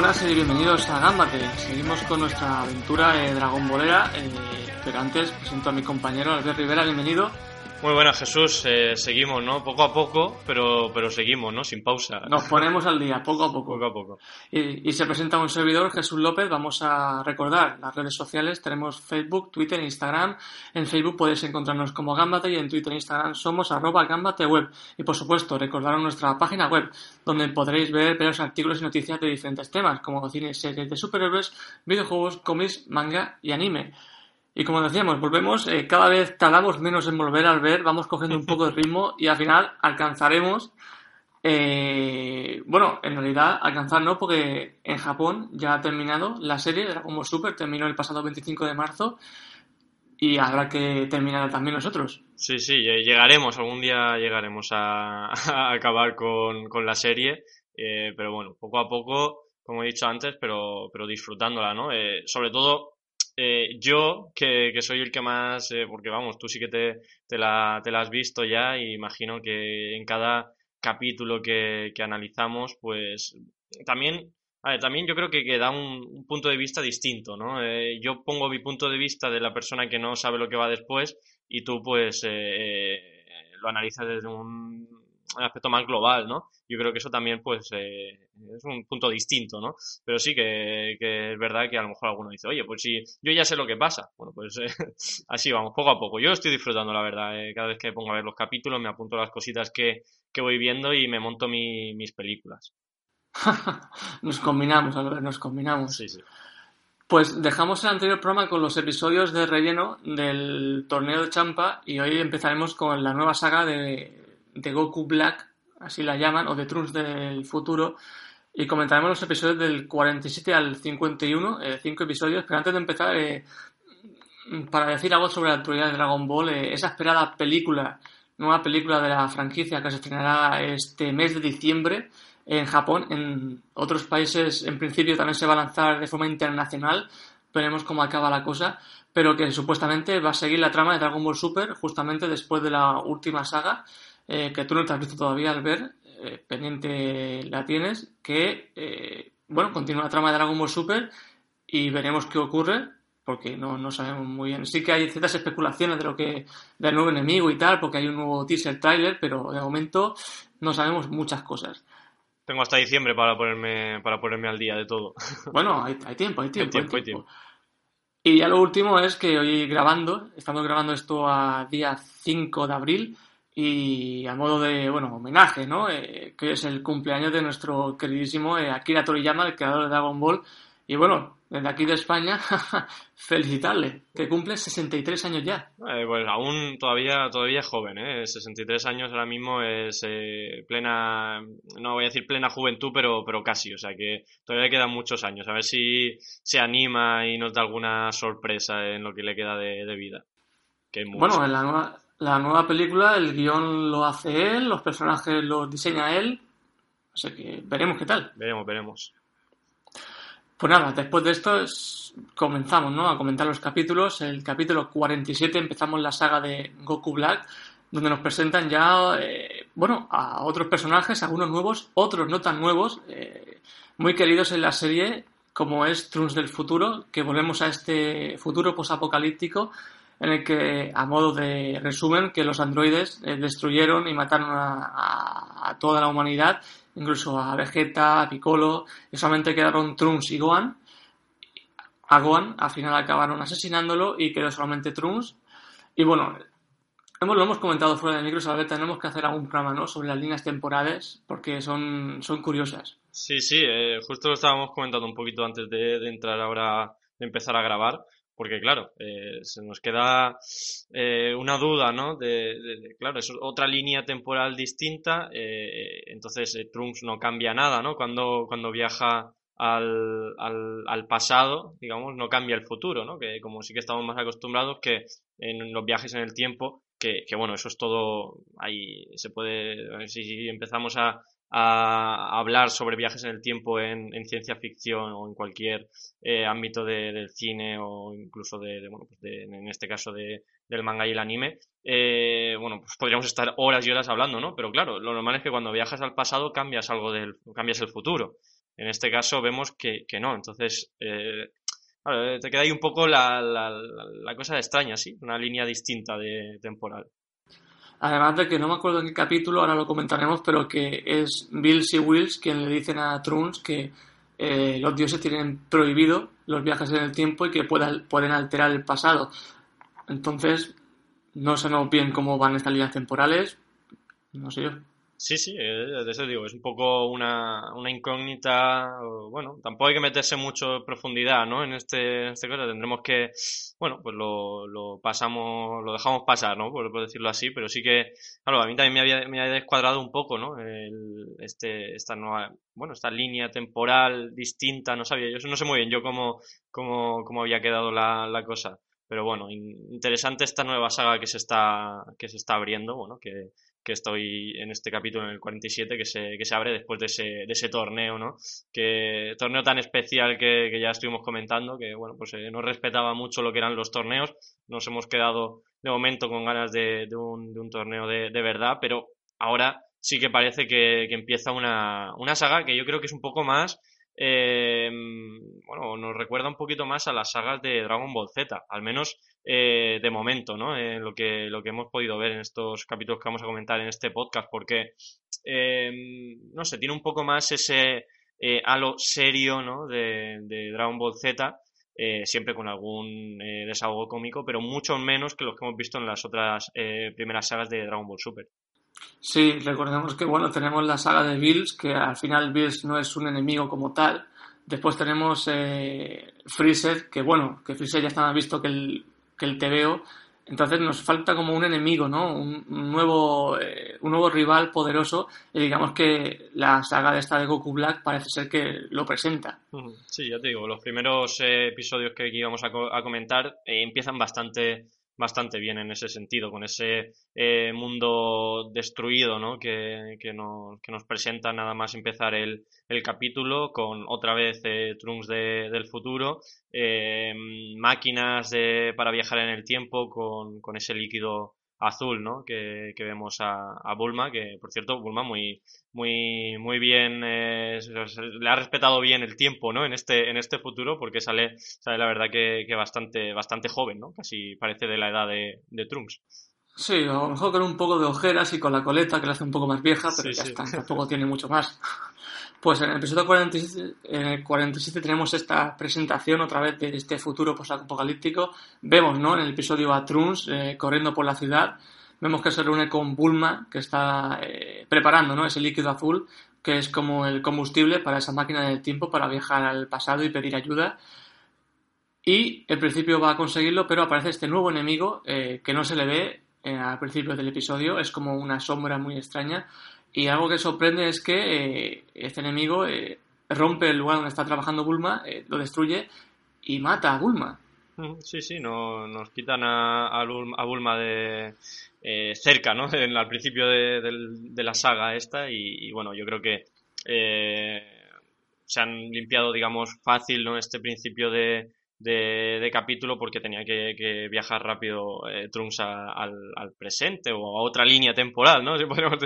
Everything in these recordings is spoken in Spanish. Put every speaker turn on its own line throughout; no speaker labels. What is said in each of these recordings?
buenas y bienvenidos a Gambate. Seguimos con nuestra aventura eh, Dragon Ballera, eh, pero antes presento a mi compañero Albert Rivera, bienvenido.
Muy buenas, Jesús. Eh, seguimos, ¿no? Poco a poco, pero, pero seguimos, ¿no? Sin pausa.
Nos ponemos al día, poco a poco.
Poco a poco.
Y, y se presenta un servidor, Jesús López. Vamos a recordar las redes sociales. Tenemos Facebook, Twitter e Instagram. En Facebook podéis encontrarnos como Gambate y en Twitter e Instagram somos arroba gambateweb. Y por supuesto, recordaros nuestra página web, donde podréis ver varios artículos y noticias de diferentes temas, como cine, series de superhéroes, videojuegos, cómics, manga y anime. Y como decíamos, volvemos, eh, cada vez tardamos menos en volver al ver, vamos cogiendo un poco de ritmo y al final alcanzaremos eh, bueno, en realidad alcanzar no, porque en Japón ya ha terminado la serie de Dragon Ball Super, terminó el pasado 25 de marzo y habrá que terminar también nosotros.
Sí, sí, llegaremos, algún día llegaremos a, a acabar con, con la serie, eh, pero bueno, poco a poco, como he dicho antes, pero, pero disfrutándola, ¿no? Eh, sobre todo eh, yo, que, que, soy el que más, eh, porque vamos, tú sí que te, te, la, te la has visto ya y imagino que en cada capítulo que, que analizamos, pues también, a ver, también yo creo que, que da un, un, punto de vista distinto, ¿no? Eh, yo pongo mi punto de vista de la persona que no sabe lo que va después y tú pues eh, lo analizas desde un, un, aspecto más global, ¿no? Yo creo que eso también pues eh, es un punto distinto, ¿no? Pero sí que, que, es verdad que a lo mejor alguno dice, oye, pues si yo ya sé lo que pasa. Bueno, pues así vamos, poco a poco. Yo estoy disfrutando, la verdad. cada vez que pongo a ver los capítulos me apunto las cositas que, que voy viendo y me monto mi, mis películas.
nos combinamos, Albert, nos combinamos.
Sí, sí.
Pues dejamos el anterior programa con los episodios de relleno del torneo de Champa y hoy empezaremos con la nueva saga de, de Goku Black, así la llaman, o de Trunks del futuro, y comentaremos los episodios del 47 al 51, eh, cinco episodios, pero antes de empezar, eh, para decir algo sobre la actualidad de Dragon Ball, eh, esa esperada película, nueva película de la franquicia que se estrenará este mes de diciembre en Japón, en otros países en principio también se va a lanzar de forma internacional, veremos cómo acaba la cosa, pero que supuestamente va a seguir la trama de Dragon Ball Super justamente después de la última saga, eh, que tú no te has visto todavía al ver, eh, pendiente la tienes, que, eh, bueno, continúa la trama de Dragon Ball Super y veremos qué ocurre, porque no, no sabemos muy bien. Sí que hay ciertas especulaciones de lo que, del nuevo enemigo y tal, porque hay un nuevo teaser trailer, pero de momento no sabemos muchas cosas.
Tengo hasta diciembre para ponerme, para ponerme al día de todo.
Bueno, hay, hay tiempo, hay tiempo,
hay tiempo, hay tiempo.
Hay tiempo. Y ya lo último es que hoy grabando, estamos grabando esto a día 5 de abril y a modo de, bueno, homenaje, ¿no? Eh, que es el cumpleaños de nuestro queridísimo eh, Akira Toriyama, el creador de Dragon Ball. Y bueno, desde aquí de España, felicitarle, que cumple 63 años ya.
Eh, pues aún todavía, todavía es joven, ¿eh? 63 años ahora mismo es eh, plena, no voy a decir plena juventud, pero, pero casi, o sea que todavía quedan muchos años. A ver si se anima y nos da alguna sorpresa en lo que le queda de, de vida. Que
bueno, en la nueva, la nueva película el guion lo hace él, los personajes los diseña él, sea que veremos qué tal.
Veremos, veremos.
Pues nada, después de esto es, comenzamos ¿no? a comentar los capítulos. El capítulo 47 empezamos la saga de Goku Black, donde nos presentan ya, eh, bueno, a otros personajes, algunos nuevos, otros no tan nuevos, eh, muy queridos en la serie, como es Trunks del futuro, que volvemos a este futuro posapocalíptico en el que, a modo de resumen, que los androides eh, destruyeron y mataron a, a, a toda la humanidad incluso a Vegeta, a Piccolo, y solamente quedaron Trunks y Gohan. A Gohan al final acabaron asesinándolo y quedó solamente Trunks. Y bueno, hemos, lo hemos comentado fuera de micro, tenemos que hacer algún programa ¿no? sobre las líneas temporales porque son, son curiosas.
Sí, sí, eh, justo lo estábamos comentando un poquito antes de, de entrar ahora, de empezar a grabar porque claro, eh, se nos queda eh, una duda, ¿no? De, claro, es otra línea temporal distinta, eh, entonces Trunks no cambia nada, ¿no? Cuando, cuando viaja al, al, al, pasado, digamos, no cambia el futuro, ¿no? Que como sí que estamos más acostumbrados que en los viajes en el tiempo, que, que bueno, eso es todo, ahí se puede, si empezamos a, a hablar sobre viajes en el tiempo en, en ciencia ficción o en cualquier eh, ámbito de, del cine o incluso de, bueno, pues de, en este caso de, del manga y el anime, eh, bueno, pues podríamos estar horas y horas hablando, ¿no? Pero claro, lo normal es que cuando viajas al pasado cambias algo del, cambias el futuro. En este caso vemos que, que no, entonces eh, te queda ahí un poco la, la, la, cosa extraña, ¿sí? Una línea distinta de temporal.
Además de que no me acuerdo en qué capítulo, ahora lo comentaremos, pero que es Bills y Wills quien le dicen a Trunks que eh, los dioses tienen prohibido los viajes en el tiempo y que puedan, pueden alterar el pasado. Entonces, no sabemos bien cómo van estas líneas temporales, no sé yo.
Sí, sí, eh, de eso digo, es un poco una, una incógnita, bueno, tampoco hay que meterse mucho en profundidad, ¿no? En este, en este caso tendremos que, bueno, pues lo, lo pasamos, lo dejamos pasar, ¿no? Por, decirlo así, pero sí que, claro, a mí también me había, me había descuadrado un poco, ¿no? El, este, esta nueva, bueno, esta línea temporal distinta, no sabía, yo no sé muy bien yo cómo, cómo, cómo había quedado la, la cosa. Pero bueno, interesante esta nueva saga que se está, que se está abriendo, bueno, que, que estoy en este capítulo, en el 47, que se, que se abre después de ese, de ese torneo, ¿no? Que torneo tan especial que, que ya estuvimos comentando, que bueno, pues eh, no respetaba mucho lo que eran los torneos, nos hemos quedado de momento con ganas de, un, torneo de, de, verdad, pero ahora sí que parece que, que empieza una, una saga que yo creo que es un poco más eh, bueno, nos recuerda un poquito más a las sagas de Dragon Ball Z, al menos eh, de momento, ¿no? Eh, lo, que, lo que hemos podido ver en estos capítulos que vamos a comentar en este podcast, porque, eh, no sé, tiene un poco más ese halo serio, ¿no? De, de Dragon Ball Z, siempre con algún desahogo cómico, pero mucho menos que los que hemos visto en las otras primeras sagas de Dragon Ball Super.
Sí, recordemos que bueno, tenemos la saga de Bills, que al final Bills no es un enemigo como tal. Después tenemos eh, Freezer, que bueno, que Freezer ya más visto que el, que el TVO. Entonces nos falta como un enemigo, ¿no? Un, nuevo, eh, un nuevo rival poderoso. Y digamos que la saga de esta de Goku Black parece ser que lo presenta.
Sí, ya te digo, los primeros eh, episodios que aquí a, a comentar eh, empiezan bastante bastante bien en ese sentido, con ese eh, mundo destruido ¿no? que, que, nos, presenta nada más empezar el, el capítulo, con otra vez eh, Trunks de, del futuro, eh, máquinas para viajar en el tiempo con, con ese líquido azul, ¿no? Que, que vemos a, a, Bulma, que por cierto, Bulma muy, muy, muy bien, eh, le ha respetado bien el tiempo, ¿no? En este, en este futuro, porque sale, sale la verdad que, que bastante, bastante joven, ¿no? Casi parece de la edad de, de Trunks.
Sí, a lo mejor con un poco de ojeras y con la coleta que la hace un poco más vieja, pero sí, ya sí. está, tampoco tiene mucho más. Pues en el episodio 47, en el 47 tenemos esta presentación otra vez de este futuro post-apocalíptico. Vemos, ¿no? En el episodio a Trunks eh, corriendo por la ciudad. Vemos que se reúne con Bulma, que está eh, preparando, ¿no? Ese líquido azul, que es como el combustible para esa máquina del tiempo para viajar al pasado y pedir ayuda. Y en principio va a conseguirlo, pero aparece este nuevo enemigo eh, que no se le ve eh, al principio del episodio. Es como una sombra muy extraña y algo que sorprende es que eh, este enemigo eh, rompe el lugar donde está trabajando Bulma, lo destruye y mata a Bulma.
Sí, sí, no, nos quitan a, a, Bulma de cerca, ¿no? Al principio de, la saga esta y, y bueno, yo creo que se han limpiado, digamos, fácil, ¿no? Este principio de, de, capítulo porque tenía que, viajar rápido eh, Trunks al, presente o a otra línea temporal, ¿no? Si podríamos,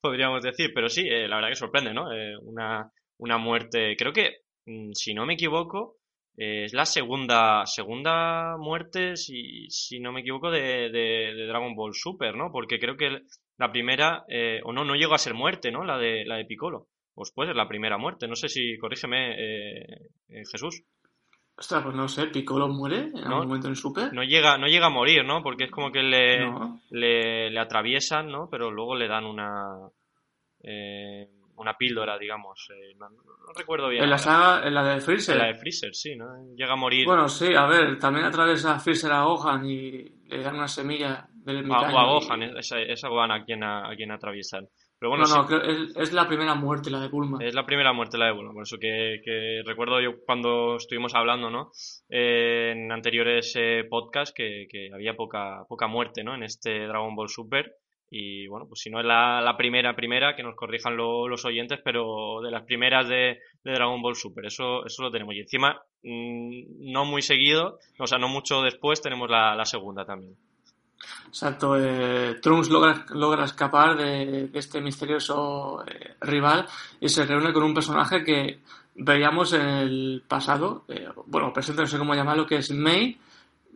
podríamos decir, pero sí, eh, la verdad que sorprende, ¿no? Eh, una, una muerte, creo que, mm, si no me equivoco, eh, es la segunda, segunda muerte, si, si no me equivoco, de, de, Dragon Ball Super, ¿no? Porque creo que la primera, eh, o no, no llegó a ser muerte, ¿no? La de, la de Piccolo. Pues puede ser la primera muerte, no sé si, corrígeme, Jesús.
Ostras, pues no sé, Piccolo muere en no, algún momento en Super.
No llega, no llega a morir, ¿no? Porque es como que le, no. le, le, atraviesan, ¿no? Pero luego le dan una. Eh, una píldora, digamos. Eh, no, no, recuerdo bien.
En la saga, en la de Freezer.
En la de Freezer, sí, ¿no? Llega a morir.
Bueno, sí, a ver, también atraviesa Freezer a Gohan y le dan una semilla del
O a, Gohan, esa, esa Gohan a quien, a, a quien atraviesan. Pero bueno,
no, no, es, la primera muerte la de Bulma.
Es la primera muerte la de Bulma, por eso que, recuerdo yo cuando estuvimos hablando, ¿no? Eh, en anteriores eh, podcasts que, había poca, poca muerte, ¿no? En este Dragon Ball Super. Y bueno, pues si no es la, primera, primera, que nos corrijan los oyentes, pero de las primeras de, Dragon Ball Super, eso, eso lo tenemos. Y encima, mm, no muy seguido, o sea, no mucho después, tenemos la segunda también.
Exacto, eh, Trunks logra, logra escapar de, este misterioso eh, rival y se reúne con un personaje que veíamos en el pasado, eh, bueno, presente no sé cómo llamarlo, que es Mei,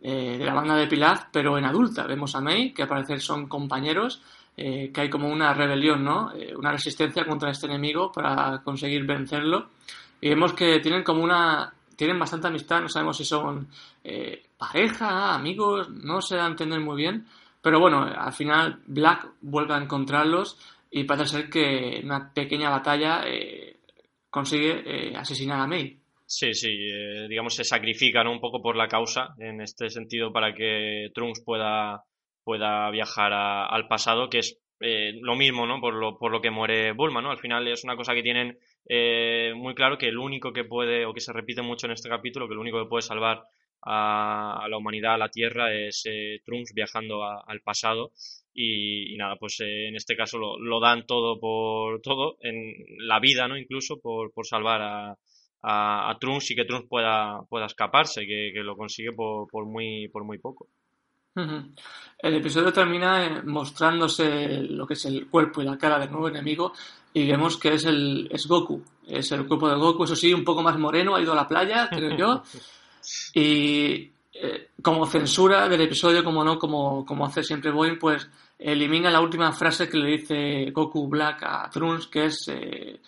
eh, de la banda de Pilaf, pero en adulta. Vemos a Mei, que al parecer son compañeros, que hay como una rebelión, ¿no? una resistencia contra este enemigo para conseguir vencerlo. Y vemos que tienen como una tienen bastante amistad, no sabemos si son eh, pareja, amigos, no se da a entender muy bien, pero bueno, al final Black vuelve a encontrarlos y parece ser que en una pequeña batalla eh, consigue eh, asesinar a May.
Sí, sí, digamos se sacrifican un poco por la causa en este sentido para que Trunks pueda, pueda viajar al pasado, que es lo mismo, ¿no? Por lo, por lo que muere Bulma, ¿no? Al final es una cosa que tienen eh, muy claro que el único que puede, o que se repite mucho en este capítulo, que el único que puede salvar a, la humanidad, a la Tierra, es eh, Trunks viajando al pasado. Y, nada, pues eh, en este caso lo, dan todo por todo, en la vida, ¿no? Incluso por, por salvar a, Trunks y que Trunks pueda, pueda escaparse, que, lo consigue por, por, muy, por muy poco.
El episodio termina mostrándose lo que es el cuerpo y la cara del nuevo enemigo y vemos que es el es Goku. Es el cuerpo de Goku, eso sí, un poco más moreno, ha ido a la playa, creo yo. Y eh, como censura del episodio, como no, como, como hace siempre Boeing, pues elimina la última frase que le dice Goku Black a Trunks, que es eh,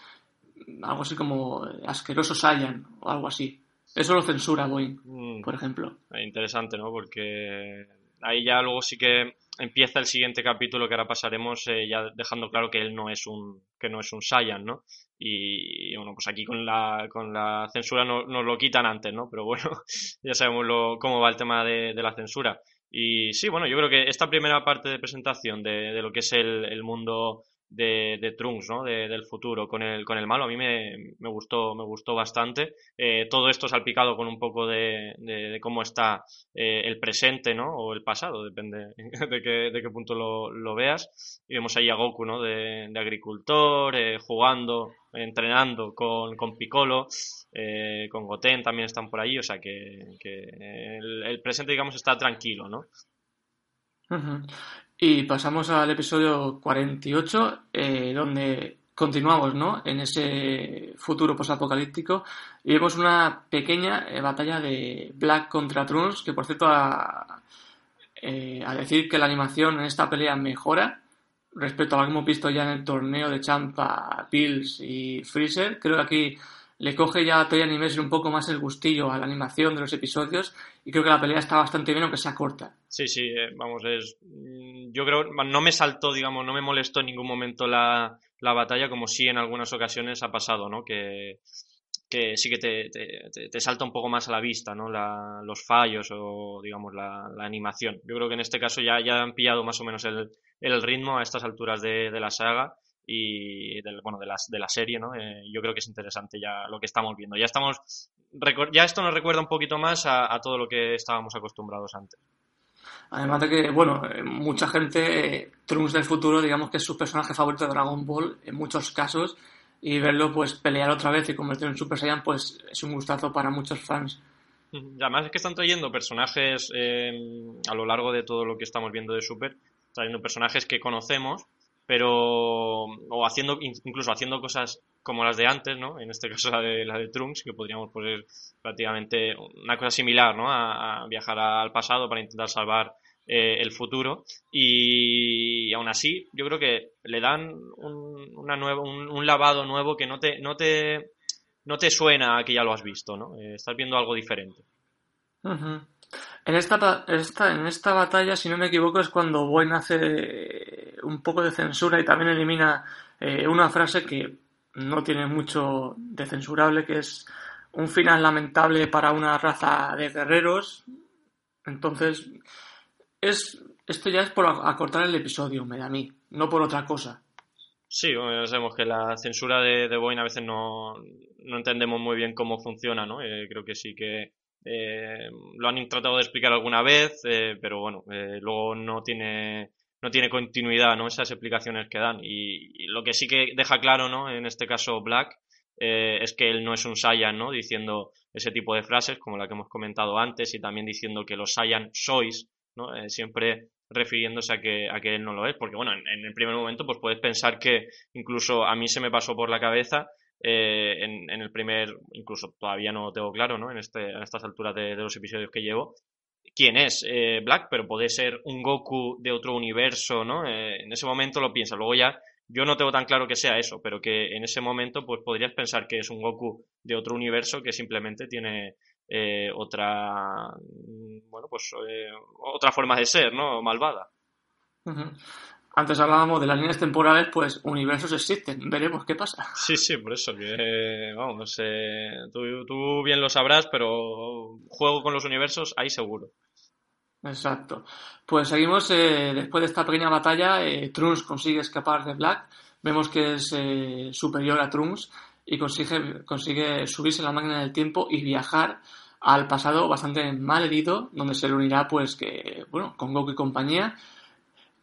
algo así como asqueroso Saiyan o algo así. Eso lo censura Boeing, mm. por ejemplo.
Interesante, ¿no? Porque ahí ya luego sí que empieza el siguiente capítulo que ahora pasaremos eh, ya dejando claro que él no es un que no es un Saiyan, ¿no? Y, bueno, pues aquí con la, con la censura no, nos lo quitan antes, ¿no? Pero bueno, ya sabemos lo, cómo va el tema de, de, la censura. Y sí, bueno, yo creo que esta primera parte de presentación de, de lo que es el, el mundo de, Trunks, ¿no? De, del futuro con el, con el malo. A mí me, me gustó, me gustó bastante. Eh, todo esto salpicado con un poco de, de, cómo está eh, el presente, ¿no? O el pasado, depende de qué, de qué punto lo, lo veas. Y vemos ahí a Goku, ¿no? De, agricultor, eh, jugando, entrenando con, con Piccolo, con Goten también están por ahí. O sea que, que el, el presente, digamos, está tranquilo, ¿no?
Y pasamos al episodio 48, eh, donde continuamos ¿no? en ese futuro posapocalíptico y vemos una pequeña eh, batalla de Black contra Trunks, que por cierto, a, eh, a, decir que la animación en esta pelea mejora respecto a lo que hemos visto ya en el torneo de Champa, Pills y Freezer. Creo que aquí le coge ya a Toy Animation un poco más el gustillo a la animación de los episodios y creo que la pelea está bastante bien aunque sea corta.
Sí, sí, eh, vamos, es mm, yo creo no me saltó, digamos, no me molestó en ningún momento la, la batalla como sí en algunas ocasiones ha pasado, ¿no? Que, que sí que te, te, salta un poco más a la vista, ¿no? Los fallos o, digamos, la, la, animación. Yo creo que en este caso ya, ya han pillado más o menos el, el ritmo a estas alturas de, de la saga y del, bueno, de, las, de la serie, ¿no? Eh, yo creo que es interesante ya lo que estamos viendo. Ya estamos, ya esto nos recuerda un poquito más a, a todo lo que estábamos acostumbrados antes.
Además de que, bueno, eh, mucha gente, eh, Trunks del futuro, digamos que es su personaje favorito de Dragon Ball en muchos casos, y verlo pues pelear otra vez y convertirlo en Super Saiyan, pues es un gustazo para muchos fans.
además es que están trayendo personajes eh, a lo largo de todo lo que estamos viendo de Super, trayendo personajes que conocemos, pero o haciendo incluso haciendo cosas como las de antes, ¿no? En este caso la de la de Trunks, que podríamos poner prácticamente una cosa similar, ¿no? A, viajar al pasado para intentar salvar eh, el futuro y, aún así yo creo que le dan un, una nueva, un, lavado nuevo que no te no te no te suena a que ya lo has visto, ¿no? Eh, estás viendo algo diferente.
En esta, esta, en esta batalla, si no me equivoco, es cuando Boyne hace un poco de censura y también elimina eh, una frase que no tiene mucho de censurable, que es un final lamentable para una raza de guerreros. Entonces, es, esto ya es por acortar el episodio, me da a mí, no por otra cosa.
Sí, sabemos que la censura de, de Boeing a veces no, no entendemos muy bien cómo funciona, ¿no? Eh, creo que sí que eh, lo han tratado de explicar alguna vez, eh, pero bueno, eh, luego no tiene no tiene continuidad, ¿no? Esas explicaciones que dan. Y, lo que sí que deja claro, ¿no? En este caso Black, es que él no es un Saiyan, ¿no? Diciendo ese tipo de frases, como la que hemos comentado antes, y también diciendo que los Saiyan sois, ¿no? Siempre refiriéndose a que, a que él no lo es, porque bueno, en, en, el primer momento pues puedes pensar que incluso a mí se me pasó por la cabeza eh, en, el primer, incluso todavía no lo tengo claro, ¿no? En, este, en estas alturas de, los episodios que llevo, quién es eh, Black, pero puede ser un Goku de otro universo, ¿no? Eh, en ese momento lo piensas, luego ya yo no tengo tan claro que sea eso, pero que en ese momento pues podrías pensar que es un Goku de otro universo que simplemente tiene otra bueno pues otra forma de ser no malvada.
Antes hablábamos de las líneas temporales pues universos existen veremos qué pasa.
Sí sí por eso que vamos eh, tú, tú, bien lo sabrás pero juego con los universos ahí seguro.
Exacto. Pues seguimos eh, después de esta pequeña batalla eh, Trunks consigue escapar de Black. Vemos que es eh, superior a Trunks y consigue, consigue subirse a la máquina del tiempo y viajar al pasado bastante mal herido, donde se reunirá pues que, bueno, con Goku y compañía.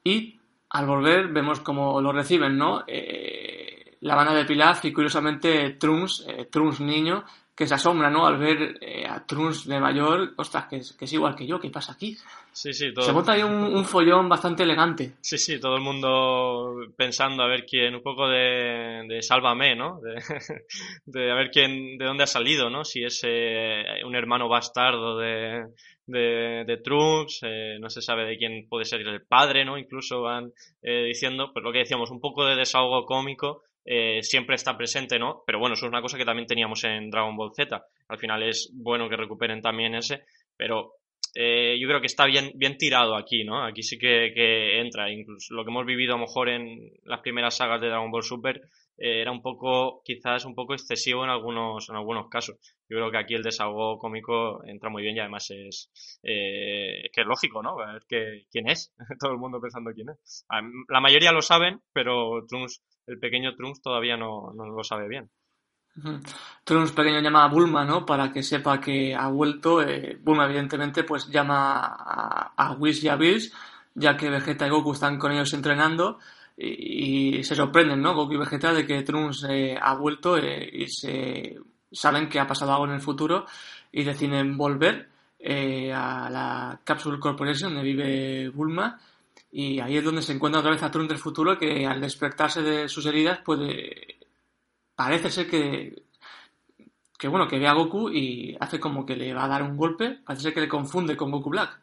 Y al volver vemos cómo lo reciben, ¿no? Eh, la banda de Pilaf y curiosamente Trunks, eh, Trunks niño, que se asombra, ¿no? Al ver eh, a Trunks de mayor, ostras, que es, que es, igual que yo, ¿qué pasa aquí?
Sí, sí, todo.
Se monta ahí un, un, follón bastante elegante.
Sí, sí, todo el mundo pensando a ver quién, un poco de, de sálvame, ¿no? De, de, a ver quién, de dónde ha salido, ¿no? Si es eh, un hermano bastardo de, de, de Trunks, eh, no se sabe de quién puede ser el padre, ¿no? Incluso van eh, diciendo, pues lo que decíamos, un poco de desahogo cómico eh, siempre está presente, ¿no? Pero bueno, eso es una cosa que también teníamos en Dragon Ball Z. Al final es bueno que recuperen también ese, pero eh, yo creo que está bien, bien tirado aquí, ¿no? Aquí sí que, que, entra. Incluso lo que hemos vivido a lo mejor en las primeras sagas de Dragon Ball Super eh, era un poco, quizás un poco excesivo en algunos, en algunos casos. Yo creo que aquí el desahogo cómico entra muy bien y además es, eh, que es lógico, ¿no? Que, quién es. Todo el mundo pensando quién es. La mayoría lo saben, pero Trunks el pequeño Trunks todavía no, no lo sabe bien.
Trunks pequeño llama a Bulma, ¿no? Para que sepa que ha vuelto. Eh, Bulma, evidentemente, pues llama a, a Whis y a Bills, ya que Vegeta y Goku están con ellos entrenando. Y, se sorprenden, ¿no? Goku y Vegeta de que Trunks eh, ha vuelto eh, y se saben que ha pasado algo en el futuro y deciden volver eh, a la Capsule Corporation donde vive Bulma. Y ahí es donde se encuentra otra vez a Trunks del futuro que al despertarse de sus heridas puede parece ser que que bueno que ve a Goku y hace como que le va a dar un golpe. Parece ser que le confunde con Goku Black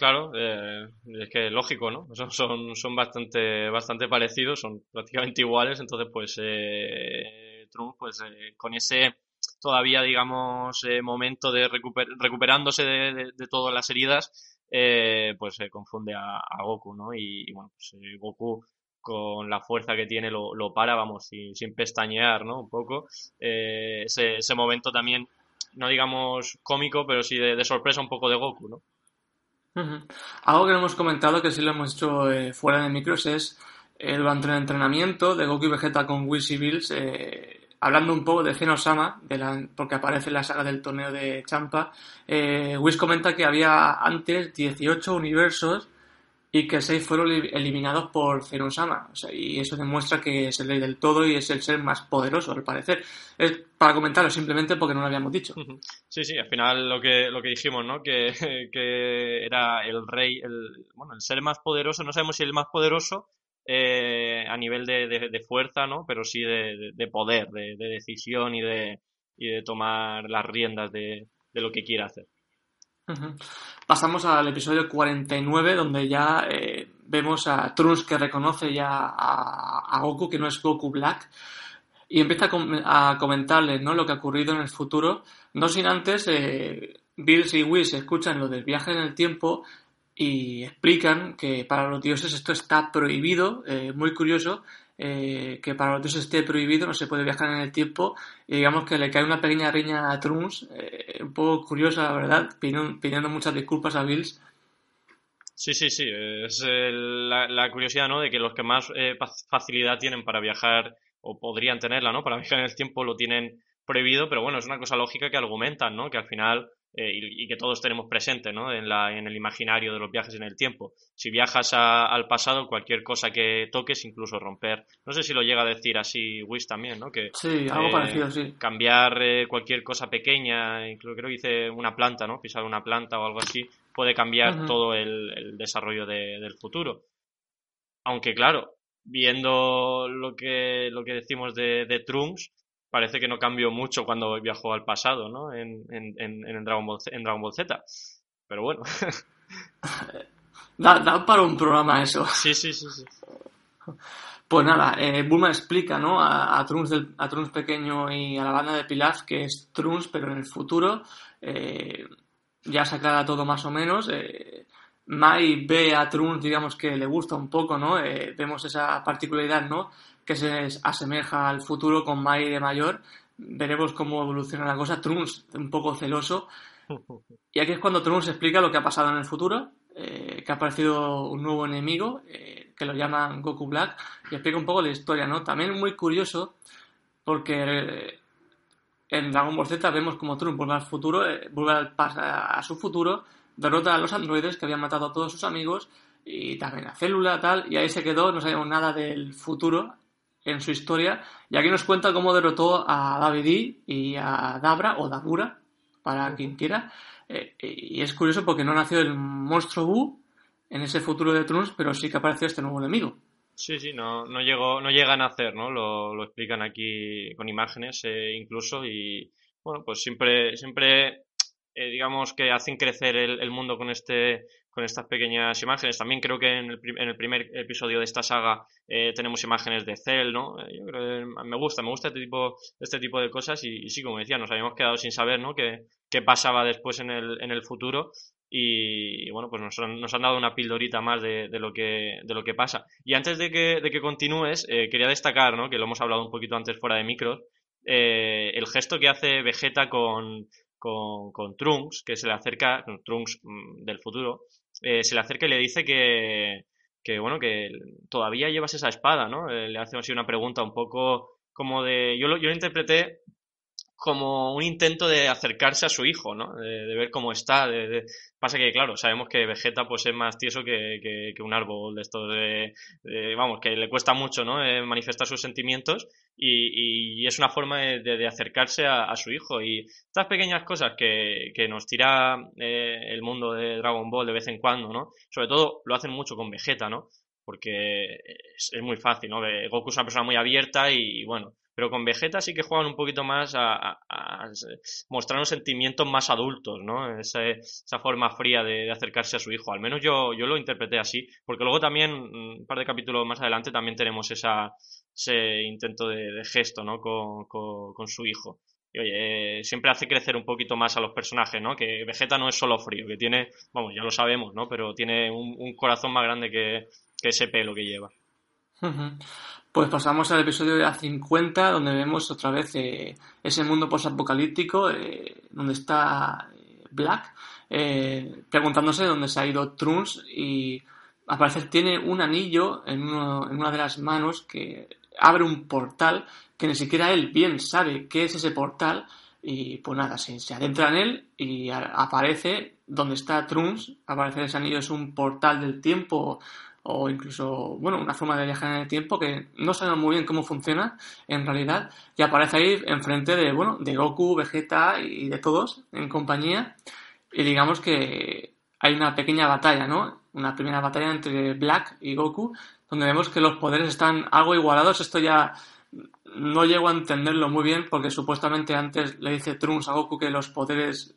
Claro, eh, es que lógico, ¿no? Son, son, bastante, bastante parecidos, son prácticamente iguales, entonces pues eh, Trunks pues eh, con ese todavía digamos eh, momento de recuper recuperándose de, de, todas las heridas eh, pues se confunde a, Goku, ¿no? Y, bueno, pues eh, Goku con la fuerza que tiene lo, lo para, vamos, sin, sin, pestañear, ¿no? Un poco. Ese, ese momento también, no digamos cómico, pero sí de sorpresa un poco de Goku, ¿no?
Uh. Algo que hemos comentado, que sí lo hemos hecho eh, fuera de micros, es eh, durante el entrenamiento de Goku y Vegeta con Whis y Bills, eh, hablando un poco de Genosama, de la, porque aparece en la saga del torneo de Champa, eh, Whis comenta que había antes 18 universos y que 6 fueron eliminados por Zenosama. O sea, y eso demuestra que es el rey del todo y es el ser más poderoso, al parecer. Es para comentarlo simplemente porque no lo habíamos dicho.
Sí, sí, al final lo que, lo que dijimos, ¿no? Que, que era el rey, el, bueno, el ser más poderoso, no sabemos si el más poderoso eh, a nivel de, de, de, fuerza, ¿no? Pero sí de, de poder, de, decisión y de, y de tomar las riendas de, lo que quiera hacer.
Pasamos al episodio 49, donde ya eh, vemos a Trunks que reconoce ya a, a, Goku, que no es Goku Black, y empieza a, com a comentarle ¿no? lo que ha ocurrido en el futuro, no sin antes eh, Bills y Whis escuchan lo del viaje en el tiempo y explican que para los dioses esto está prohibido, eh, muy curioso, eh, que para los esté prohibido, no se puede viajar en el tiempo, y digamos que le cae una pequeña riña a Trunks, eh, un poco curiosa, la verdad, pidiendo, muchas disculpas a Bills.
Sí, sí, sí. Es la, curiosidad, ¿no? De que los que más eh, facilidad tienen para viajar, o podrían tenerla, ¿no? Para viajar en el tiempo lo tienen prohibido, pero bueno, es una cosa lógica que argumentan, ¿no? Que al final eh, y, que todos tenemos presente ¿no? en, la, en el imaginario de los viajes en el tiempo. Si viajas al pasado, cualquier cosa que toques, incluso romper. No sé si lo llega a decir así Wish también, ¿no? Que,
sí, algo eh, parecido, sí.
Cambiar eh, cualquier cosa pequeña, incluso creo que dice una planta, ¿no? Pisar una planta o algo así, puede cambiar todo el, desarrollo del futuro. Aunque claro, viendo lo que, lo que decimos de, de Trunks, parece que no cambió mucho cuando viajó al pasado, ¿no? En, en, en, Dragon, Ball, en Dragon Ball Z. Pero bueno.
da, para un programa eso.
Sí, sí, sí, sí.
Pues nada, eh, Bulma explica ¿no? a, a, Trunks del, a Trunks pequeño y a la banda de Pilaf que es Trunks, pero en el futuro eh, ya se aclara todo más o menos. Eh, Mai ve a Trunks, digamos que le gusta un poco, ¿no? Eh, vemos esa particularidad, ¿no? Que se asemeja al futuro con Mai de mayor. Veremos cómo evoluciona la cosa. Trunks, un poco celoso. Y aquí es cuando Trunks explica lo que ha pasado en el futuro, eh, que ha aparecido un nuevo enemigo, eh, que lo llaman Goku Black, y explica un poco la historia, ¿no? También muy curioso, porque eh, en Dragon Ball Z vemos como Trunks vuelve al futuro, vuelve al a su futuro, derrota a los androides que habían matado a todos sus amigos, y también a Célula, tal, y ahí se quedó, no sabemos nada del futuro, en su historia. Y aquí nos cuenta cómo derrotó a David y a Dabra, o Dabura, para quien quiera. Eh, y es curioso porque no nació el monstruo Bu en ese futuro de Trunks, pero sí que apareció este nuevo enemigo.
Sí, sí, no, no, llegó, no llega a nacer, ¿no? Lo, lo explican aquí con imágenes eh, incluso y, bueno, pues siempre, siempre eh, digamos que hacen crecer el, el, mundo con este con estas pequeñas imágenes. También creo que en el, en el primer episodio de esta saga eh, tenemos imágenes de Cell, ¿no? Eh, yo creo que me gusta, me gusta este tipo, este tipo de cosas y, sí, como decía, nos habíamos quedado sin saber, ¿no? Qué, qué pasaba después en el, en el futuro y, bueno, pues nos han, nos han, dado una pildorita más de, de, lo que, de lo que pasa. Y antes de que, de que continúes, eh, quería destacar, ¿no? Que lo hemos hablado un poquito antes fuera de micros, el gesto que hace Vegeta con, con, con Trunks, que se le acerca, Trunks mm, del futuro, eh, se le acerca y le dice que, que, bueno, que todavía llevas esa espada, ¿no? Eh, le hace así una pregunta un poco como de... Yo lo, yo lo interpreté como un intento de acercarse a su hijo, ¿no? De, ver cómo está. De, Pasa que, claro, sabemos que Vegeta pues es más tieso que, que, un árbol de estos de, Vamos, que le cuesta mucho, ¿no? Eh, manifestar sus sentimientos y, y, es una forma de, acercarse a, su hijo. Y estas pequeñas cosas que, que nos tira eh, el mundo de Dragon Ball de vez en cuando, ¿no? Sobre todo lo hacen mucho con Vegeta, ¿no? Porque es, es muy fácil, ¿no? Goku es una persona muy abierta y, bueno, pero con Vegeta sí que juegan un poquito más a, mostrar unos sentimientos más adultos, ¿no? esa forma fría de, acercarse a su hijo. Al menos yo, yo lo interpreté así, porque luego también, un par de capítulos más adelante, también tenemos esa, ese intento de, gesto, ¿no? Con, con, su hijo. Y oye, eh, siempre hace crecer un poquito más a los personajes, ¿no? Que Vegeta no es solo frío, que tiene, vamos, ya lo sabemos, ¿no? Pero tiene un, corazón más grande que, ese pelo que lleva.
Pues pasamos al episodio a 50, donde vemos otra vez eh, ese mundo posapocalíptico, eh, donde está eh, Black, eh, preguntándose dónde se ha ido Trunks y al parecer tiene un anillo en, en una de las manos que abre un portal que ni siquiera él bien sabe qué es ese portal. Y pues nada, se, se adentra en él y aparece donde está Trunks, aparece ese anillo es un portal del tiempo o incluso, bueno, una forma de viajar en el tiempo que no sabemos muy bien cómo funciona en realidad y aparece ahí enfrente de, bueno, de Goku, Vegeta y de todos en compañía y digamos que hay una pequeña batalla, ¿no? Una primera batalla entre Black y Goku donde vemos que los poderes están algo igualados, esto ya no llego a entenderlo muy bien porque supuestamente antes le dice Trunks a Goku que los poderes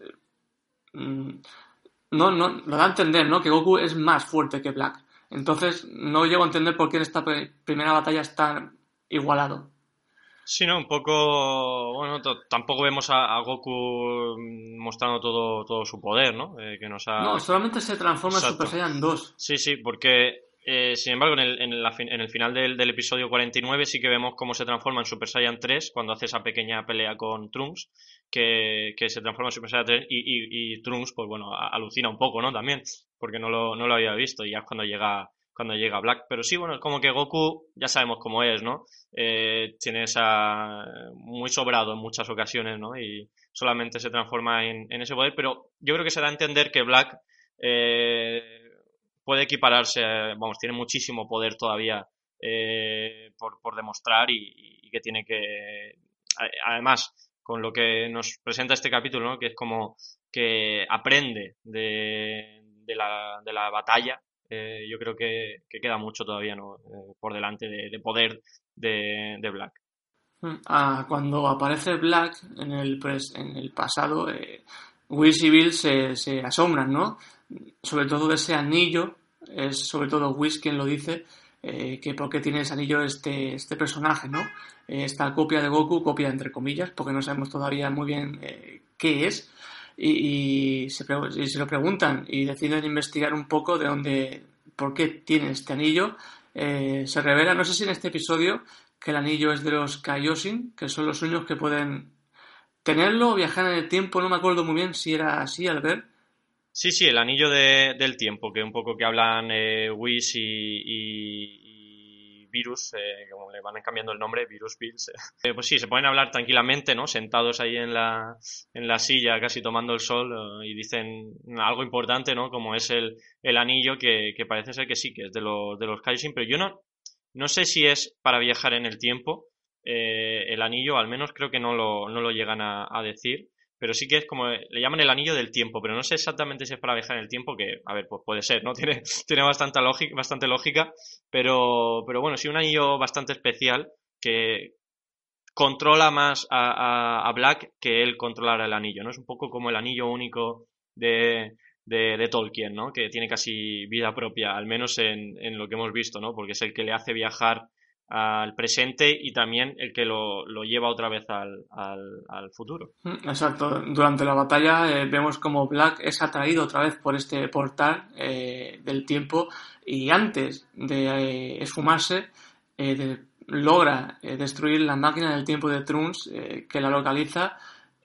mm, no, no, lo da a entender, ¿no? Que Goku es más fuerte que Black. Entonces, no llego a entender por qué en esta primera batalla está igualado.
Sí, no, un poco, bueno, tampoco vemos a, Goku mostrando todo, todo su poder, ¿no? Eh, que nos
No, solamente se transforma en Super Saiyan 2.
Sí, sí, porque Eh, sin embargo, en el, en, en el final del, del, episodio 49 sí que vemos cómo se transforma en Super Saiyan 3 cuando hace esa pequeña pelea con Trunks, que, que se transforma en Super Saiyan 3 y, y, Trunks, pues bueno, alucina un poco, ¿no? También, porque no lo, no lo había visto y ya es cuando llega cuando llega Black. Pero sí, bueno, como que Goku ya sabemos cómo es, ¿no? Eh, tiene esa... muy sobrado en muchas ocasiones, ¿no? Y solamente se transforma en, en ese poder, pero yo creo que se da a entender que Black... Eh, puede equipararse, vamos, tiene muchísimo poder todavía eh, por, por, demostrar y, que tiene que, además, con lo que nos presenta este capítulo, ¿no? que es como que aprende de, de, la, de la batalla, eh, yo creo que, que, queda mucho todavía ¿no? Eh, por delante de, de poder de, Black.
Ah, cuando aparece Black en el, en el pasado, eh, Whis y Bill se, se asombran, ¿no? Sobre todo ese anillo, es sobre todo Whis quien lo dice, eh, que por qué tiene ese anillo este, este personaje, ¿no? Eh, esta copia de Goku, copia entre comillas, porque no sabemos todavía muy bien eh, qué es, y, se, y, se, lo preguntan y deciden investigar un poco de dónde, por qué tiene este anillo. Eh, se revela, no sé si en este episodio, que el anillo es de los Kaioshin, que son los únicos que pueden tenerlo, viajar en el tiempo, no me acuerdo muy bien si era así al ver,
Sí, sí, el anillo de, del tiempo, que un poco que hablan eh, Whis y, Virus, eh, como le van cambiando el nombre, Virus Bills. Eh, pues sí, se pueden hablar tranquilamente, ¿no? Sentados ahí en la, en la silla, casi tomando el sol, eh, y dicen algo importante, ¿no? Como es el, el anillo, que, que, parece ser que sí, que es de los, de los Kaishin, pero yo no, no sé si es para viajar en el tiempo. Eh, el anillo, al menos creo que no lo, no lo llegan a, a decir pero sí que es como, le llaman el anillo del tiempo, pero no sé exactamente si es para viajar en el tiempo, que, a ver, pues puede ser, ¿no? Tiene, tiene bastante, lógica, bastante lógica, pero, pero bueno, sí un anillo bastante especial que controla más a, a, a Black que él controlar el anillo, ¿no? Es un poco como el anillo único de, de, de, Tolkien, ¿no? Que tiene casi vida propia, al menos en, en, lo que hemos visto, ¿no? Porque es el que le hace viajar al presente y también el que lo, lo lleva otra vez al, al, futuro.
Exacto. Durante la batalla eh, vemos como Black es atraído otra vez por este portal eh, del tiempo y antes de eh, esfumarse de, logra destruir la máquina del tiempo de Trunks que la localiza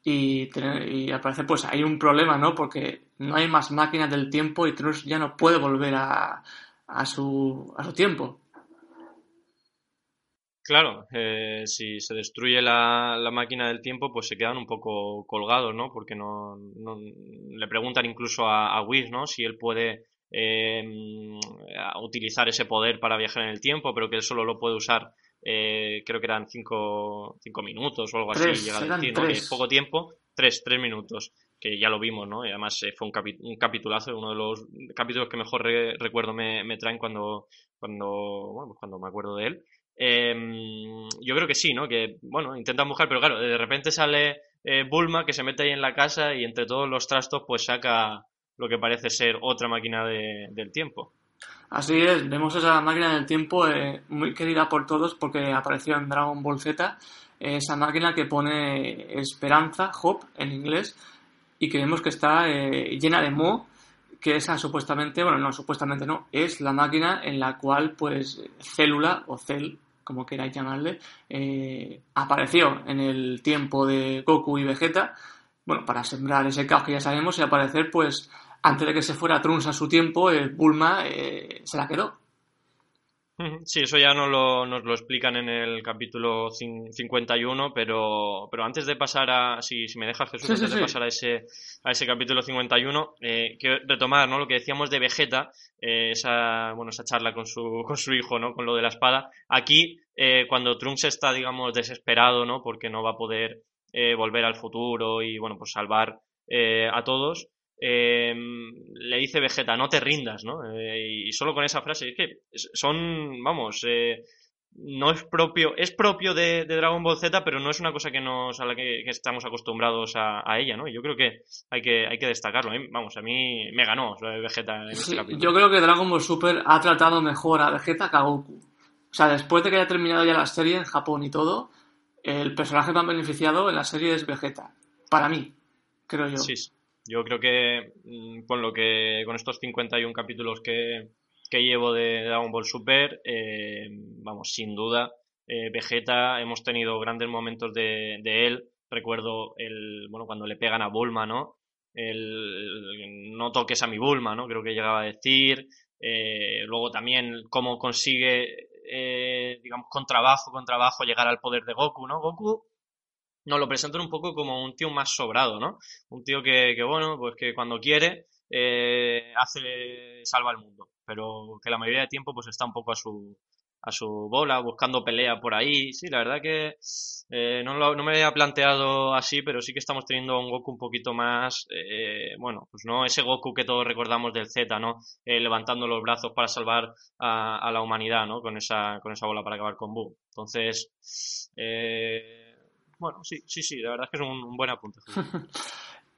y, y al parecer pues hay un problema, ¿no? Porque no hay más máquinas del tiempo y Trunks ya no puede volver a, a, su, a su tiempo.
Claro, eh, si se destruye la, la, máquina del tiempo, pues se quedan un poco colgados, ¿no? Porque no, no le preguntan incluso a, a Whis, ¿no? Si él puede eh, utilizar ese poder para viajar en el tiempo, pero que él solo lo puede usar, eh, creo que eran cinco, cinco minutos o algo
tres,
así, llega
a
decir, ¿no? Que poco tiempo, tres, tres minutos, que ya lo vimos, ¿no? Y además eh, fue un, capi un capitulazo, uno de los capítulos que mejor re recuerdo me, me traen cuando, cuando, bueno, pues cuando me acuerdo de él. Eh, yo creo que sí, ¿no? Que, bueno, intentan buscar, pero claro, de repente sale eh, Bulma que se mete ahí en la casa y entre todos los trastos pues saca lo que parece ser otra máquina de, del tiempo.
Así es, vemos esa máquina del tiempo eh, muy querida por todos porque apareció en Dragon Ball Z, esa máquina que pone esperanza, hope en inglés, y que vemos que está eh, llena de mo, que esa supuestamente, bueno, no, supuestamente no, es la máquina en la cual pues célula o cel como queráis llamarle, eh, apareció en el tiempo de Goku y Vegeta, bueno, para sembrar ese caos que ya sabemos y aparecer, pues, antes de que se fuera Trunks a su tiempo, eh, Bulma eh, se la quedó.
Sí, eso ya nos lo, nos lo explican en el capítulo 51, pero, pero antes de pasar a, si, si me dejas Jesús,
Sí, sí,
antes de
sí.
pasar a ese, a ese capítulo 51, eh, quiero retomar ¿no? lo que decíamos de Vegeta, eh, esa, bueno, esa charla con su, con su hijo, ¿no? con lo de la espada. Aquí, eh, cuando Trunks está, digamos, desesperado, ¿no? porque no va a poder eh, volver al futuro y, bueno, pues salvar eh, a todos, eh, le dice Vegeta, no te rindas, ¿no? Eh, y solo con esa frase, es que son, vamos, eh, no es propio, es propio de, de, Dragon Ball Z, pero no es una cosa que nos, a la que, que estamos acostumbrados a, a, ella, ¿no? Y yo creo que hay que, hay que destacarlo. Vamos, a mí me ganó Vegeta en
sí,
este capítulo.
Yo creo que Dragon Ball Super ha tratado mejor a Vegeta que a Goku. O sea, después de que haya terminado ya la serie en Japón y todo, el personaje más beneficiado en la serie es Vegeta. Para mí, creo yo.
Sí, sí. Yo creo que mm, con lo que con estos 51 capítulos que, que llevo de Dragon Ball Super, eh, vamos, sin duda, eh, Vegeta, hemos tenido grandes momentos de, de, él. Recuerdo el, bueno, cuando le pegan a Bulma, ¿no? El, no toques a mi Bulma, ¿no? Creo que llegaba a decir. Eh, luego también cómo consigue, eh, digamos, con trabajo, con trabajo, llegar al poder de Goku, ¿no? Goku nos lo presentan un poco como un tío más sobrado, ¿no? Un tío que, que bueno, pues que cuando quiere eh, hace salva el mundo, pero que la mayoría de tiempo pues está un poco a su a su bola, buscando pelea por ahí. Sí, la verdad que eh, no, lo, no, me había planteado así, pero sí que estamos teniendo un Goku un poquito más, eh, bueno, pues no ese Goku que todos recordamos del Z, ¿no? Eh, levantando los brazos para salvar a, a, la humanidad, ¿no? Con esa, con esa bola para acabar con Buu. Entonces, eh, bueno, sí, sí, sí, la verdad es que es un, un buen apunte.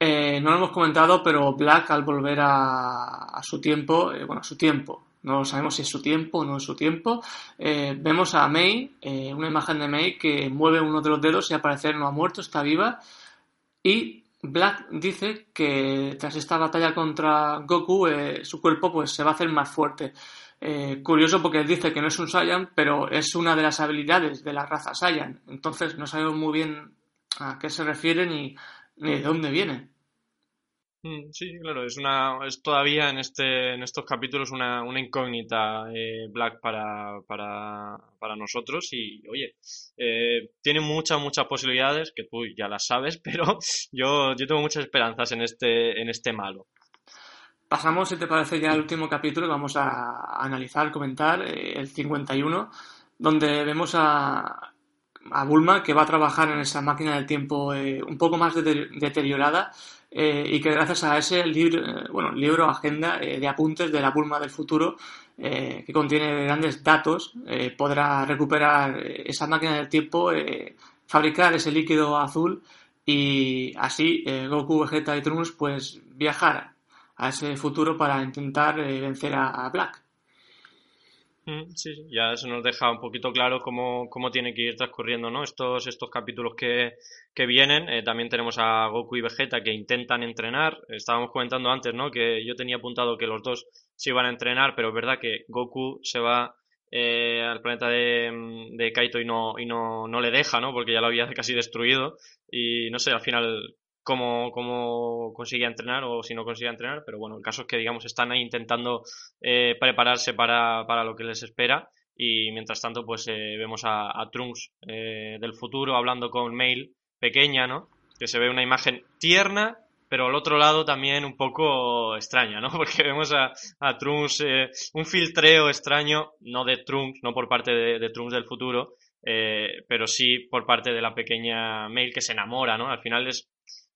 Eh, no lo hemos comentado, pero Black al volver a, a su tiempo, eh, bueno, a su tiempo, no sabemos si es su tiempo o no es su tiempo, eh, vemos a Mei, eh, una imagen de Mei que mueve uno de los dedos y al parecer no ha muerto, está viva, y Black dice que tras esta batalla contra Goku eh, su cuerpo pues se va a hacer más fuerte. Curioso porque dice que no es un Saiyan, pero es una de las habilidades de la raza Saiyan, entonces no sabemos muy bien a qué se refiere ni, ni de dónde viene.
Mm, sí, claro, es una es todavía en este en estos capítulos una, una incógnita eh, Black para, para, para nosotros y oye, eh, tiene muchas muchas posibilidades que tú ya las sabes, pero yo yo tengo muchas esperanzas en este en este malo.
Pasamos, si te parece, ya al último capítulo y vamos a analizar, comentar eh, el 51, donde vemos a, Bulma que va a trabajar en esa máquina del tiempo eh, un poco más de, deteriorada eh, y que gracias a ese libro, bueno, libro agenda de apuntes de la Bulma del futuro que contiene grandes datos podrá recuperar esa máquina del tiempo, fabricar ese líquido azul y así Goku, Vegeta y Trunks pues viajar a ese futuro para intentar vencer a, a Black.
Mm, sí, sí, ya eso nos deja un poquito claro cómo, cómo tiene que ir transcurriendo ¿no? estos, estos capítulos que, que vienen. Eh, también tenemos a Goku y Vegeta que intentan entrenar. Estábamos comentando antes ¿no? que yo tenía apuntado que los dos se iban a entrenar, pero es verdad que Goku se va eh, al planeta de, de Kaito y no, y no, no le deja, ¿no? porque ya lo había casi destruido. Y no sé, al final cómo, cómo consigue entrenar o si no consigue entrenar, pero bueno, el caso es que, digamos, están ahí intentando eh, prepararse para, para, lo que les espera y mientras tanto, pues eh, vemos a, Trunks eh, del futuro hablando con Mail, pequeña, ¿no? Que se ve una imagen tierna, pero al otro lado también un poco extraña, ¿no? Porque vemos a, a Trunks, eh, un filtreo extraño, no de Trunks, no por parte de, Trunks del futuro, pero sí por parte de la pequeña Mail que se enamora, ¿no? Al final es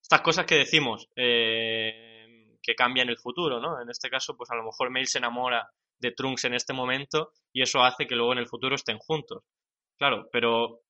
estas cosas que decimos eh, que cambian el futuro, ¿no? En este caso, pues a lo mejor Mail se enamora de Trunks en este momento y eso hace que luego en el futuro estén juntos. Claro, pero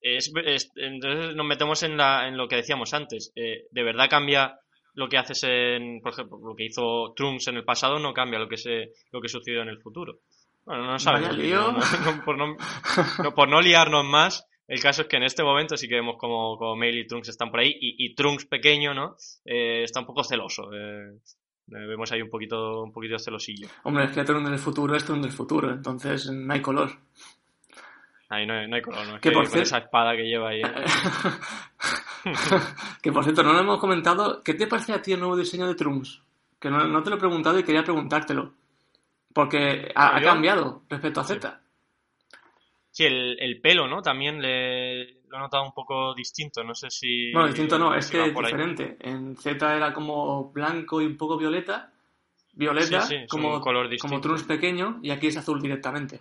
es, es, entonces nos metemos en, la, en lo que decíamos antes. Eh, ¿De verdad cambia lo que haces en, por ejemplo, lo que hizo Trunks en el pasado no cambia lo que se, lo que sucedió en el futuro? Bueno, no sabemos. No, no, por, no, por no liarnos más, el caso es que en este momento sí que vemos como, como Mail y Trunks están por ahí y, y Trunks pequeño, ¿no? Eh, está un poco celoso. Eh, vemos ahí un poquito, un poquito celosillo.
Hombre, es que Trunks del futuro es Trunks del futuro, entonces no hay color.
Ahí no hay, no hay color, ¿no? Es que, que por con esa espada que lleva ahí. ¿eh?
que por cierto, no lo hemos comentado. ¿Qué te parece a ti el nuevo diseño de Trunks? Que no, no te lo he preguntado y quería preguntártelo. Porque ha, ha cambiado respecto a Z.
Sí. Sí, el, el, pelo, ¿no? También le, lo he notado un poco distinto, no sé si...
Bueno, distinto no, es que es diferente. Ahí. En Z era como blanco y un poco violeta, violeta,
sí, sí,
como,
color
como Trunks pequeño, y aquí es azul directamente.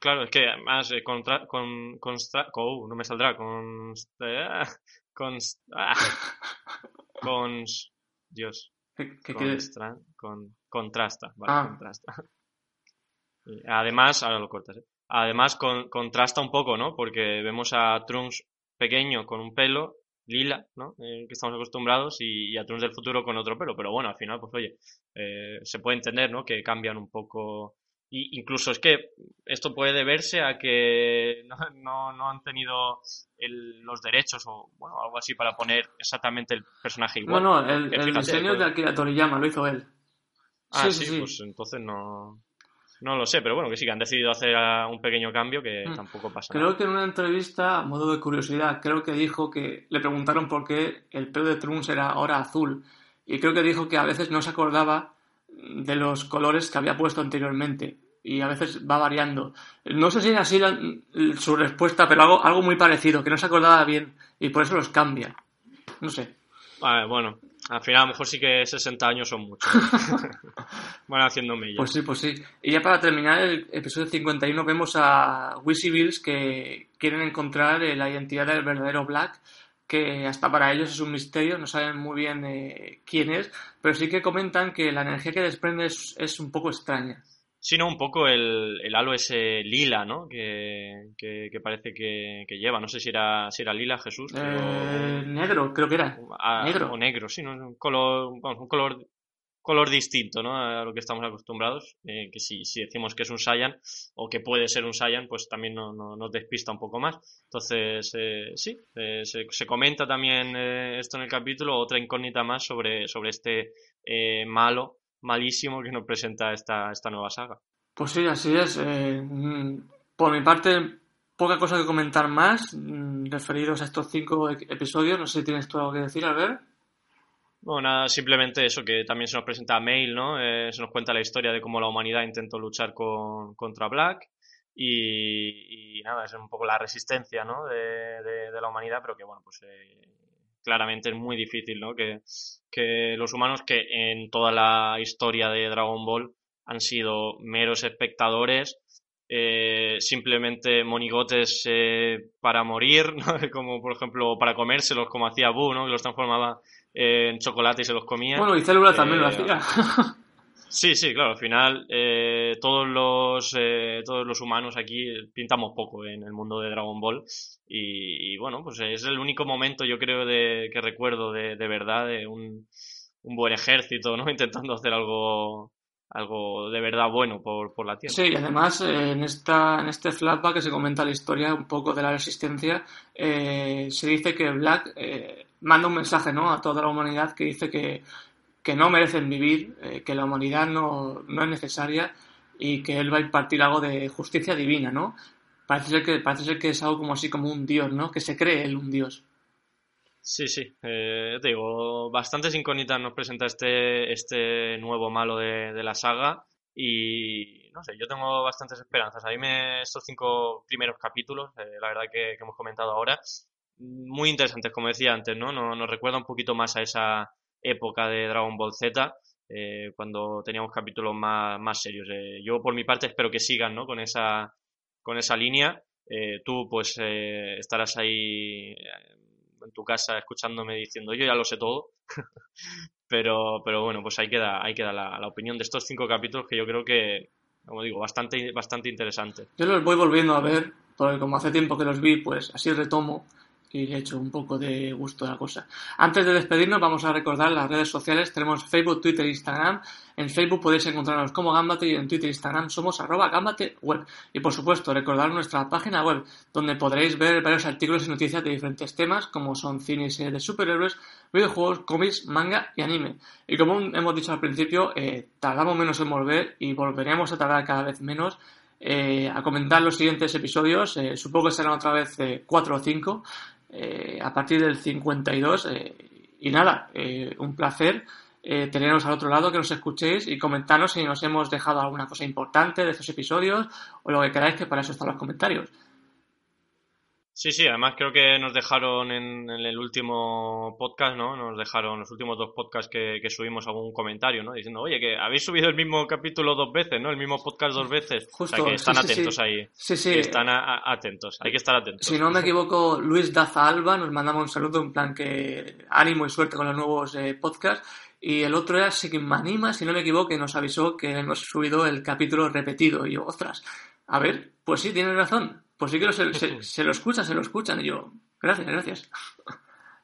Claro, es que además eh, contra, con, con, oh, no me saldrá, con... Con... Ah, con Dios.
¿Qué, qué
con, con, contrasta, vale, ah. contrasta. Además, ahora lo cortas, ¿eh? Además, con, contrasta un poco, ¿no? Porque vemos a Trunks pequeño con un pelo lila, ¿no? Eh, que estamos acostumbrados, y, y, a Trunks del futuro con otro pelo. Pero bueno, al final, pues oye, eh, se puede entender, ¿no? Que cambian un poco. Y incluso es que esto puede deberse a que no, no, no han tenido el, los derechos o bueno, algo así para poner exactamente el personaje igual.
No, no, el, el diseño pues... de Akira Toriyama lo hizo él.
Ah, sí, sí, sí, pues entonces no. No lo sé, pero bueno, que sí, que han decidido hacer ah, un pequeño cambio que
Mm.
tampoco pasa
Creo
nada.
que en una entrevista, a modo de curiosidad, creo que dijo que le preguntaron por qué el pelo de Trunks era ahora azul. Y creo que dijo que a veces no se acordaba de los colores que había puesto anteriormente. Y a veces va variando. No sé si es así la- su respuesta, pero algo, algo muy parecido, que no se acordaba bien y por eso los cambia. No sé.
Vale, bueno, al final a lo mejor sí que 60 años son muchos. Van haciendo mella.
Pues sí, pues sí. Y ya para terminar el episodio 51 vemos a Wizzy Bills que quieren encontrar la identidad del verdadero Black, que hasta para ellos es un misterio, no saben muy bien eh, quién es, pero sí que comentan que la energía que desprende es, es un poco extraña.
Sí, no, un poco el, el halo ese lila, ¿no? Que, que, que parece que, que lleva. No sé si era, si era lila Jesús, pero...
Eh, negro, creo que era.
Ah,
negro.
O negro, sí, ¿no? Un color, bueno, un color, color distinto, ¿no? A lo que estamos acostumbrados. eh, que si, si decimos que es un Saiyan o que puede ser un Saiyan, pues también no, no- nos despista un poco más. Entonces, eh, sí, eh, se, se comenta también eh, esto en el capítulo, otra incógnita más sobre, sobre este malo, malísimo que nos presenta esta, esta nueva saga.
Pues sí, así es. Eh, mm, por mi parte, poca cosa que comentar más mm, referidos a estos cinco e- episodios. No sé si tienes tú algo que decir, Albert.
Bueno, nada, simplemente eso, que también se nos presenta Mail, ¿no? Eh, se nos cuenta la historia de cómo la humanidad intentó luchar con, contra Black y, y nada, es un poco la resistencia, ¿no? De, de- de la humanidad, pero que bueno, pues eh, claramente es muy difícil, ¿no? Que, que los humanos que en toda la historia de Dragon Ball han sido meros espectadores, eh, simplemente monigotes eh, para morir, ¿no? como por ejemplo para comérselos como hacía Buu, ¿no? que los transformaba eh, en chocolate y se los comía.
Bueno, y Célula también lo
Eh,
hacía.
Sí, sí, claro, al final eh, todos los eh, todos los humanos aquí pintamos poco en el mundo de Dragon Ball y, y, bueno, pues es el único momento yo creo de, que recuerdo de, de verdad de un, un buen ejército, ¿no? Intentando hacer algo algo de verdad bueno por, por la Tierra.
Sí, y además eh, en, esta, en este flashback que se comenta la historia un poco de la resistencia, eh, se dice que Black eh, manda un mensaje ¿no? a toda la humanidad que dice que, que no merecen vivir, eh, que la humanidad no, no es necesaria y que él va a impartir algo de justicia divina, ¿no? Parece ser que, parece ser que es algo como así como un dios, ¿no? Que se cree él un dios.
Sí, sí, eh, te digo, bastantes incógnitas nos presenta este, este nuevo malo de, de la saga y no sé, yo tengo bastantes esperanzas. A mí me, estos cinco primeros capítulos, eh, la verdad que, que hemos comentado ahora, muy interesantes, como decía antes, ¿no? Nos, nos recuerda un poquito más a esa época de Dragon Ball Z, eh, cuando teníamos capítulos más, más serios. Eh, yo por mi parte espero que sigan, ¿no? Con esa, con esa línea. Eh, tú pues eh, estarás ahí en tu casa escuchándome diciendo yo ya lo sé todo. pero, pero bueno, pues ahí queda, ahí queda la, la opinión de estos cinco capítulos que yo creo que, como digo, bastante, bastante interesante.
Yo los voy volviendo a ver, porque como hace tiempo que los vi, pues así retomo y le echo un poco de gusto a la cosa. Antes de despedirnos, vamos a recordar las redes sociales. Tenemos Facebook, Twitter e Instagram. En Facebook podéis encontrarnos como Gambate y en Twitter e Instagram somos arroba Gambate web. Y por supuesto, recordar nuestra página web, donde podréis ver varios artículos y noticias de diferentes temas, como son cine y series de superhéroes, videojuegos, cómics, manga y anime. Y como hemos dicho al principio, eh, tardamos menos en volver y volveremos a tardar cada vez menos eh, a comentar los siguientes episodios. Eh, supongo que serán otra vez eh, 4 o 5 eh, a partir del 52. eh, y nada, eh, un placer eh, teneros al otro lado, que nos escuchéis y comentarnos si nos hemos dejado alguna cosa importante de estos episodios o lo que queráis, que para eso están los comentarios.
Sí, sí, además creo que nos dejaron en, en el último podcast, ¿no? Nos dejaron los últimos dos podcasts que, que subimos algún comentario, ¿no? Diciendo, oye, que habéis subido el mismo capítulo dos veces, ¿no? El mismo podcast dos veces.
Justo,
o sea, que están
sí,
atentos
sí.
ahí.
Sí, sí.
Que están a- a- atentos. Hay que estar atentos.
Si no me equivoco, Luis Daza Alba nos mandaba un saludo en plan que ánimo y suerte con los nuevos eh, podcasts. Y el otro era Sigmanima, si no me equivoco, que nos avisó que hemos subido el capítulo repetido. Y yo, ostras, a ver, pues sí, tienes razón. Pues sí que lo- se, se- se lo escuchan, se lo escuchan. Y yo, gracias, gracias.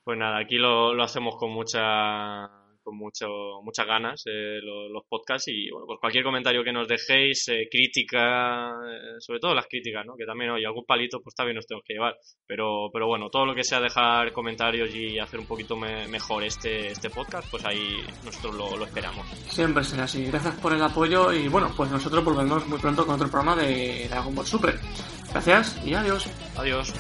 Pues nada, aquí lo, lo hacemos con mucha con mucho, muchas ganas eh, los, los, podcasts y bueno, pues cualquier comentario que nos dejéis, eh, crítica, eh, sobre todo las críticas, ¿no? Que también hoy algún palito pues también nos tenemos que llevar. Pero, pero bueno, todo lo que sea dejar comentarios y hacer un poquito me, mejor este, este podcast, pues ahí nosotros lo, lo, esperamos.
Siempre será así. Gracias por el apoyo y bueno, pues nosotros volvemos muy pronto con otro programa de Dragon Ball Super. Gracias y adiós.
Adiós.